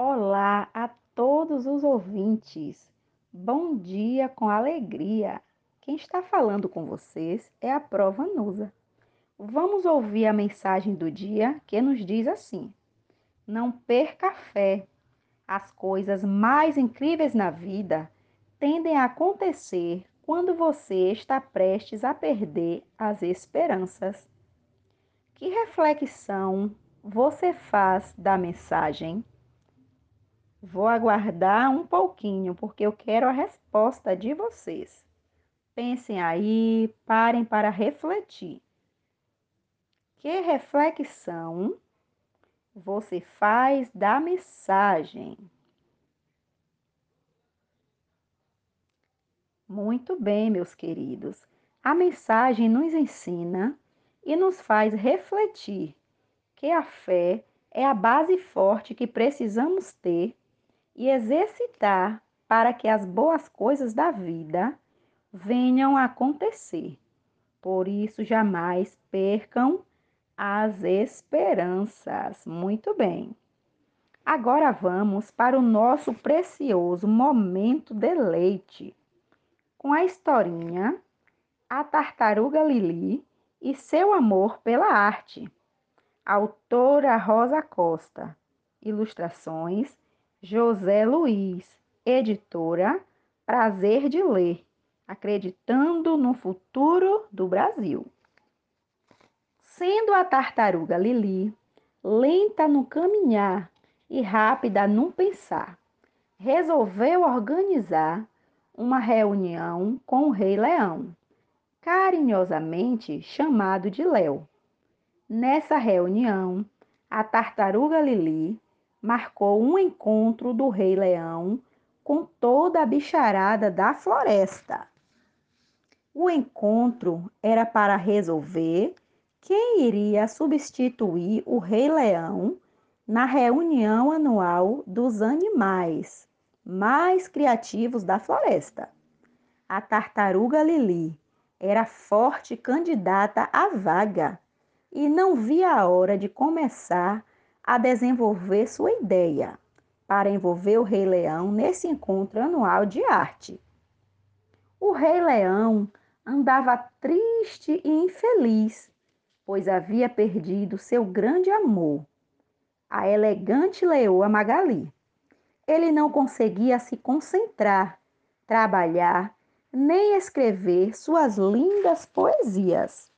Olá a todos os ouvintes. Bom dia com alegria. Quem está falando com vocês é a Prova Nusa. Vamos ouvir a mensagem do dia que nos diz assim: Não perca a fé. As coisas mais incríveis na vida tendem a acontecer quando você está prestes a perder as esperanças. Que reflexão você faz da mensagem? Vou aguardar um pouquinho, porque eu quero a resposta de vocês. Pensem aí, parem para refletir. Que reflexão você faz da mensagem? Muito bem, meus queridos. A mensagem nos ensina e nos faz refletir que a fé é a base forte que precisamos ter e exercitar para que as boas coisas da vida venham a acontecer. Por isso, jamais percam as esperanças. Muito bem. Agora vamos para o nosso precioso momento de leite, com a historinha A Tartaruga Lili e seu amor pela arte. Autora Rosa Costa. Ilustrações José Luiz, editora Prazer de Ler, acreditando no futuro do Brasil. Sendo a tartaruga Lili lenta no caminhar e rápida no pensar, resolveu organizar uma reunião com o Rei Leão, carinhosamente chamado de Léo. Nessa reunião, a tartaruga Lili marcou um encontro do Rei Leão com toda a bicharada da floresta. O encontro era para resolver quem iria substituir o Rei Leão na reunião anual dos animais mais criativos da floresta. A tartaruga Lili era forte candidata à vaga e não via a hora de começar a desenvolver sua ideia para envolver o Rei Leão nesse encontro anual de arte. O Rei Leão andava triste e infeliz, pois havia perdido seu grande amor, a elegante leoa Magali. Ele não conseguia se concentrar, trabalhar, nem escrever suas lindas poesias.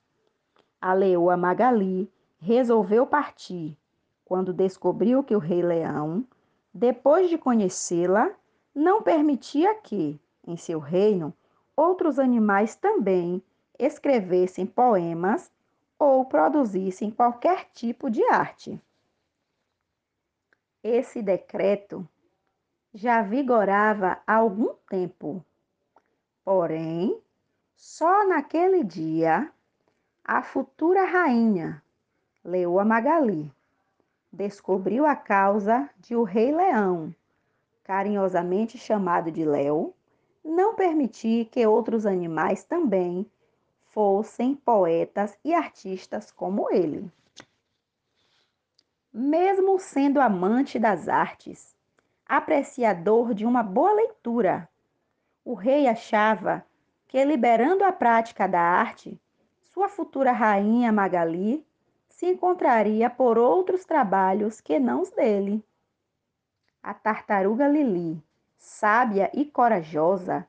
A leoa Magali resolveu partir quando descobriu que o Rei Leão, depois de conhecê-la, não permitia que, em seu reino, outros animais também escrevessem poemas ou produzissem qualquer tipo de arte. Esse decreto já vigorava há algum tempo. Porém, só naquele dia, a futura rainha, Leoa Magali, descobriu a causa de o Rei Leão, carinhosamente chamado de Léo, não permitir que outros animais também fossem poetas e artistas como ele. Mesmo sendo amante das artes, apreciador de uma boa leitura, o rei achava que, liberando a prática da arte, sua futura rainha Magali se encontraria por outros trabalhos que não os dele. A tartaruga Lili, sábia e corajosa,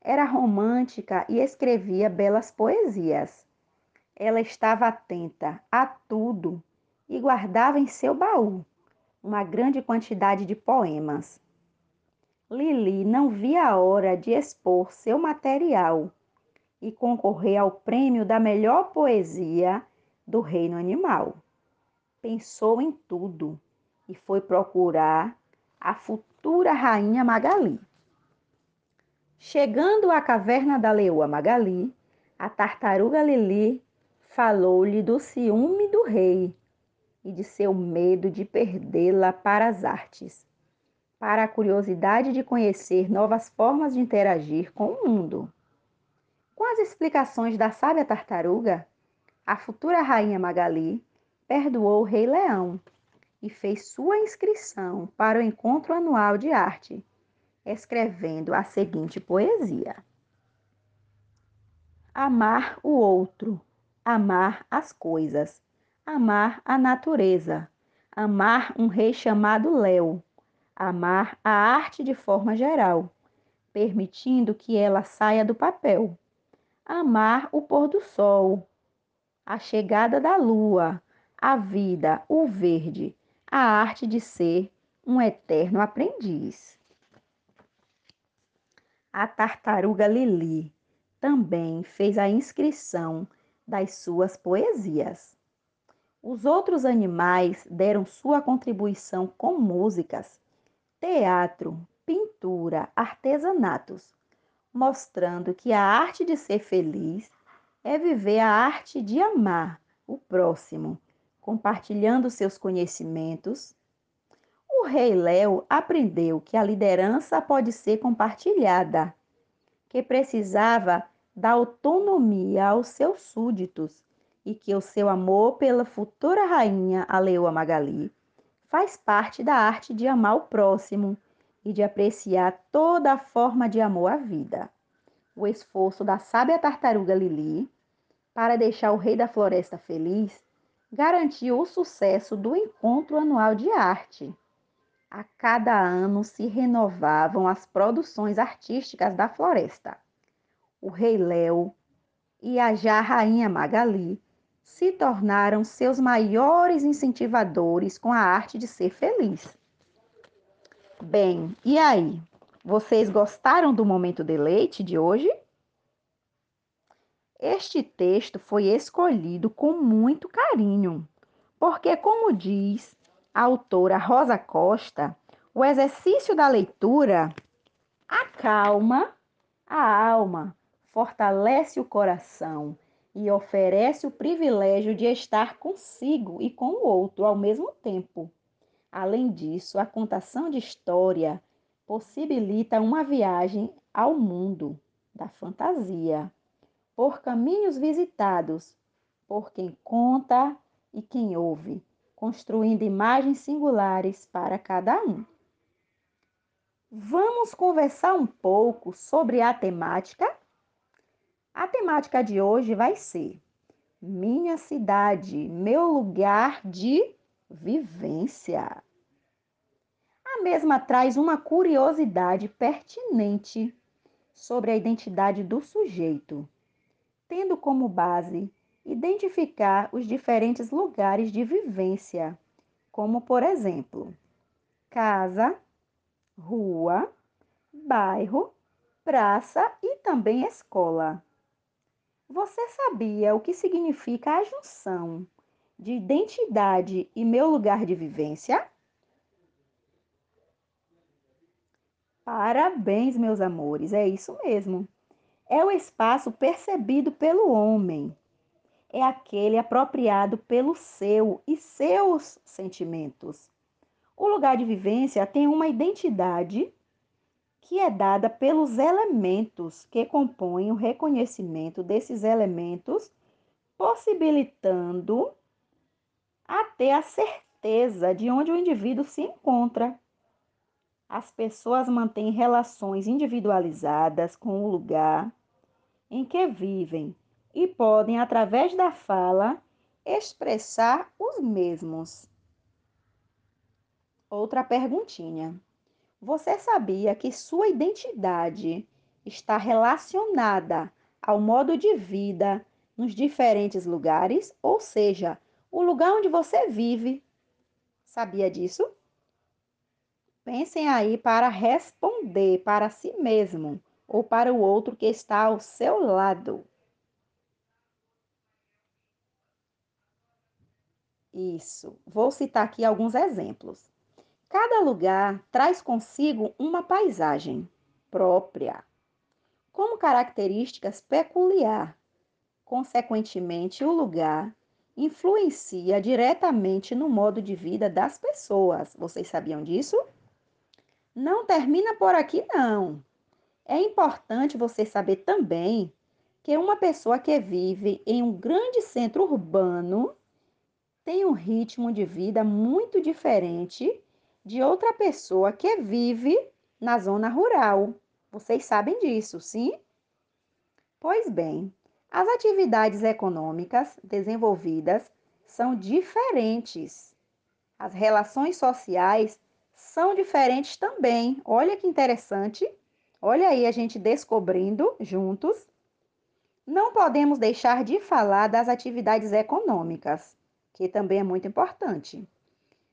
era romântica e escrevia belas poesias. Ela estava atenta a tudo e guardava em seu baú uma grande quantidade de poemas. Lili não via a hora de expor seu material e concorrer ao prêmio da melhor poesia do reino animal. Pensou em tudo e foi procurar a futura rainha Magali. Chegando à caverna da leoa Magali, a tartaruga Lili falou-lhe do ciúme do rei e de seu medo de perdê-la para as artes, para a curiosidade de conhecer novas formas de interagir com o mundo. Com as explicações da sábia tartaruga, a futura rainha Magali perdoou o rei Leão e fez sua inscrição para o encontro anual de arte, escrevendo a seguinte poesia: Amar o outro, amar as coisas, amar a natureza, amar um rei chamado Léo, amar a arte de forma geral, permitindo que ela saia do papel, amar o pôr do sol, a chegada da lua, a vida, o verde, a arte de ser um eterno aprendiz. A tartaruga Lili também fez a inscrição das suas poesias. Os outros animais deram sua contribuição com músicas, teatro, pintura, artesanatos, mostrando que a arte de ser feliz é viver a arte de amar o próximo, compartilhando seus conhecimentos. O rei Léo aprendeu que a liderança pode ser compartilhada, que precisava dar autonomia aos seus súditos e que o seu amor pela futura rainha, a leoa Magali, faz parte da arte de amar o próximo e de apreciar toda a forma de amor à vida. O esforço da sábia tartaruga Lili para deixar o rei da floresta feliz garantiu o sucesso do encontro anual de arte. A cada ano se renovavam as produções artísticas da floresta. O rei Léo e a já rainha Magali se tornaram seus maiores incentivadores com a arte de ser feliz. Bem, e aí? Vocês gostaram do momento de leite de hoje? Este texto foi escolhido com muito carinho, porque, como diz a autora Rosa Costa, o exercício da leitura acalma a alma, fortalece o coração e oferece o privilégio de estar consigo e com o outro ao mesmo tempo. Além disso, a contação de história possibilita uma viagem ao mundo da fantasia, por caminhos visitados por quem conta e quem ouve, construindo imagens singulares para cada um. Vamos conversar um pouco sobre a temática a temática de hoje vai ser Minha cidade, meu lugar de vivência. A mesma traz uma curiosidade pertinente sobre a identidade do sujeito, tendo como base identificar os diferentes lugares de vivência, como por exemplo, casa, rua, bairro, praça e também escola. Você sabia o que significa a junção de identidade e meu lugar de vivência? Parabéns, meus amores, é isso mesmo. É o espaço percebido pelo homem. É aquele apropriado pelo seu e seus sentimentos. O lugar de vivência tem uma identidade que é dada pelos elementos que compõem o reconhecimento desses elementos, possibilitando até a certeza de onde o indivíduo se encontra. As pessoas mantêm relações individualizadas com o lugar em que vivem e podem, através da fala, expressar os mesmos. Outra perguntinha. Você sabia que sua identidade está relacionada ao modo de vida nos diferentes lugares, ou seja, o lugar onde você vive? Sabia disso? Pensem aí para responder para si mesmo ou para o outro que está ao seu lado. Isso. Vou citar aqui alguns exemplos. Cada lugar traz consigo uma paisagem própria, como características peculiar. Consequentemente, o lugar influencia diretamente no modo de vida das pessoas. Vocês sabiam disso? Não termina por aqui, não. É importante você saber também que uma pessoa que vive em um grande centro urbano tem um ritmo de vida muito diferente de outra pessoa que vive na zona rural. Vocês sabem disso, sim? Pois bem, as atividades econômicas desenvolvidas são diferentes. As relações sociais são diferentes também. Olha que interessante. Olha aí a gente descobrindo juntos. Não podemos deixar de falar das atividades econômicas, que também é muito importante.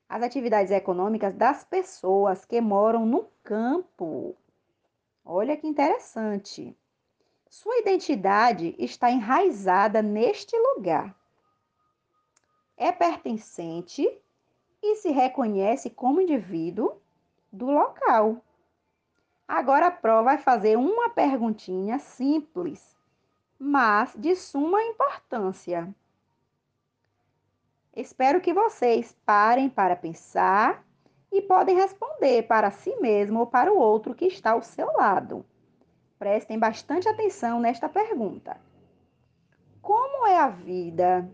As atividades econômicas das pessoas que moram no campo. Olha que interessante. Sua identidade está enraizada neste lugar. É pertencente e se reconhece como indivíduo do local. Agora a prova vai fazer uma perguntinha simples, mas de suma importância. Espero que vocês parem para pensar e podem responder para si mesmo ou para o outro que está ao seu lado. Prestem bastante atenção nesta pergunta. Como é a vida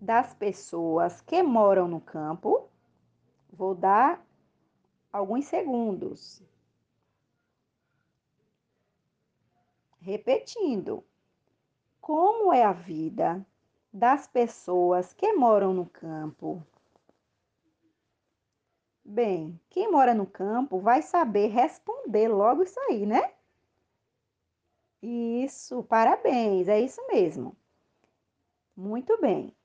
das pessoas que moram no campo? Vou dar alguns segundos. Repetindo. Como é a vida das pessoas que moram no campo? Bem, quem mora no campo vai saber responder logo isso aí, né? Isso, parabéns, é isso mesmo. Muito bem.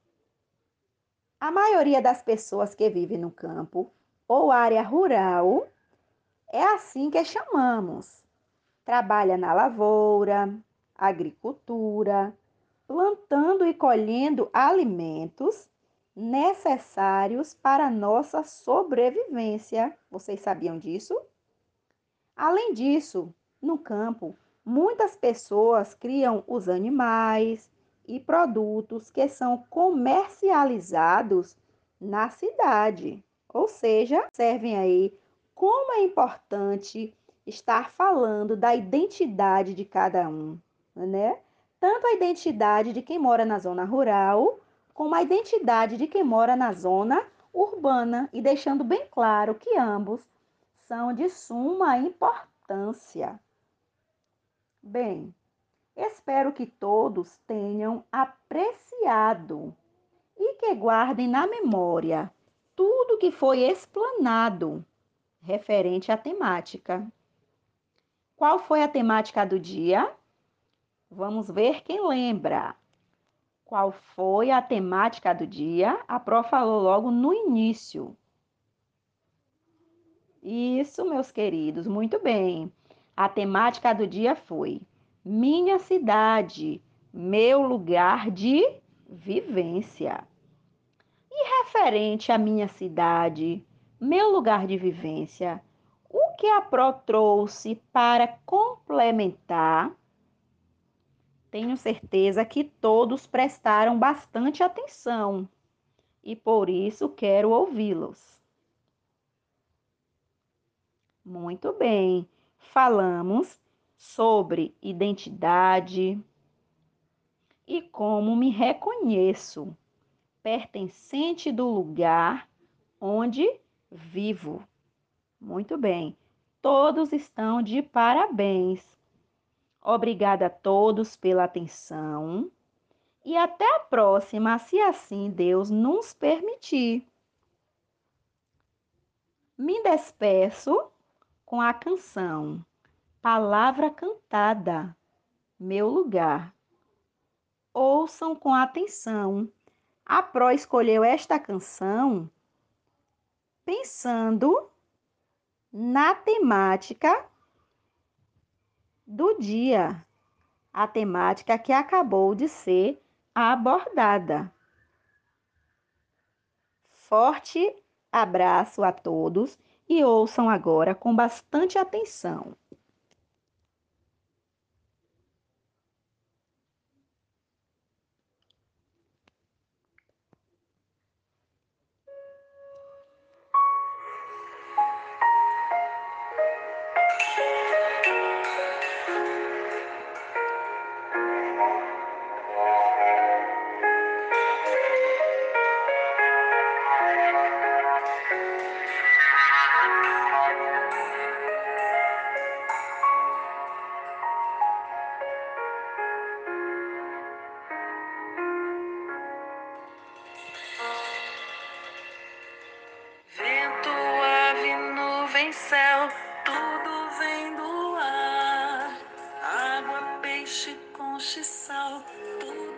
A maioria das pessoas que vivem no campo ou área rural é assim que chamamos. Trabalha na lavoura, agricultura, plantando e colhendo alimentos necessários para nossa sobrevivência. Vocês sabiam disso? Além disso, no campo, Muitas pessoas criam os animais e produtos que são comercializados na cidade. Ou seja, servem aí como é importante estar falando da identidade de cada um, né? Tanto a identidade de quem mora na zona rural, como a identidade de quem mora na zona urbana, e deixando bem claro que ambos são de suma importância. Bem, espero que todos tenham apreciado e que guardem na memória tudo que foi explanado referente à temática. Qual foi a temática do dia? Vamos ver quem lembra. Qual foi a temática do dia? A Pro falou logo no início. Isso, meus queridos, muito bem. A temática do dia foi Minha cidade, meu lugar de vivência. E referente à minha cidade, meu lugar de vivência, o que a Pro trouxe para complementar? Tenho certeza que todos prestaram bastante atenção e por isso quero ouvi-los. Muito bem falamos sobre identidade e como me reconheço pertencente do lugar onde vivo. Muito bem, todos estão de parabéns. Obrigada a todos pela atenção e até a próxima, se assim Deus nos permitir. Me despeço com a canção Palavra Cantada, Meu Lugar. Ouçam com atenção. A Pro escolheu esta canção pensando na temática do dia, a temática que acabou de ser abordada. Forte abraço a todos e ouçam agora com bastante atenção. conchissal, tudo.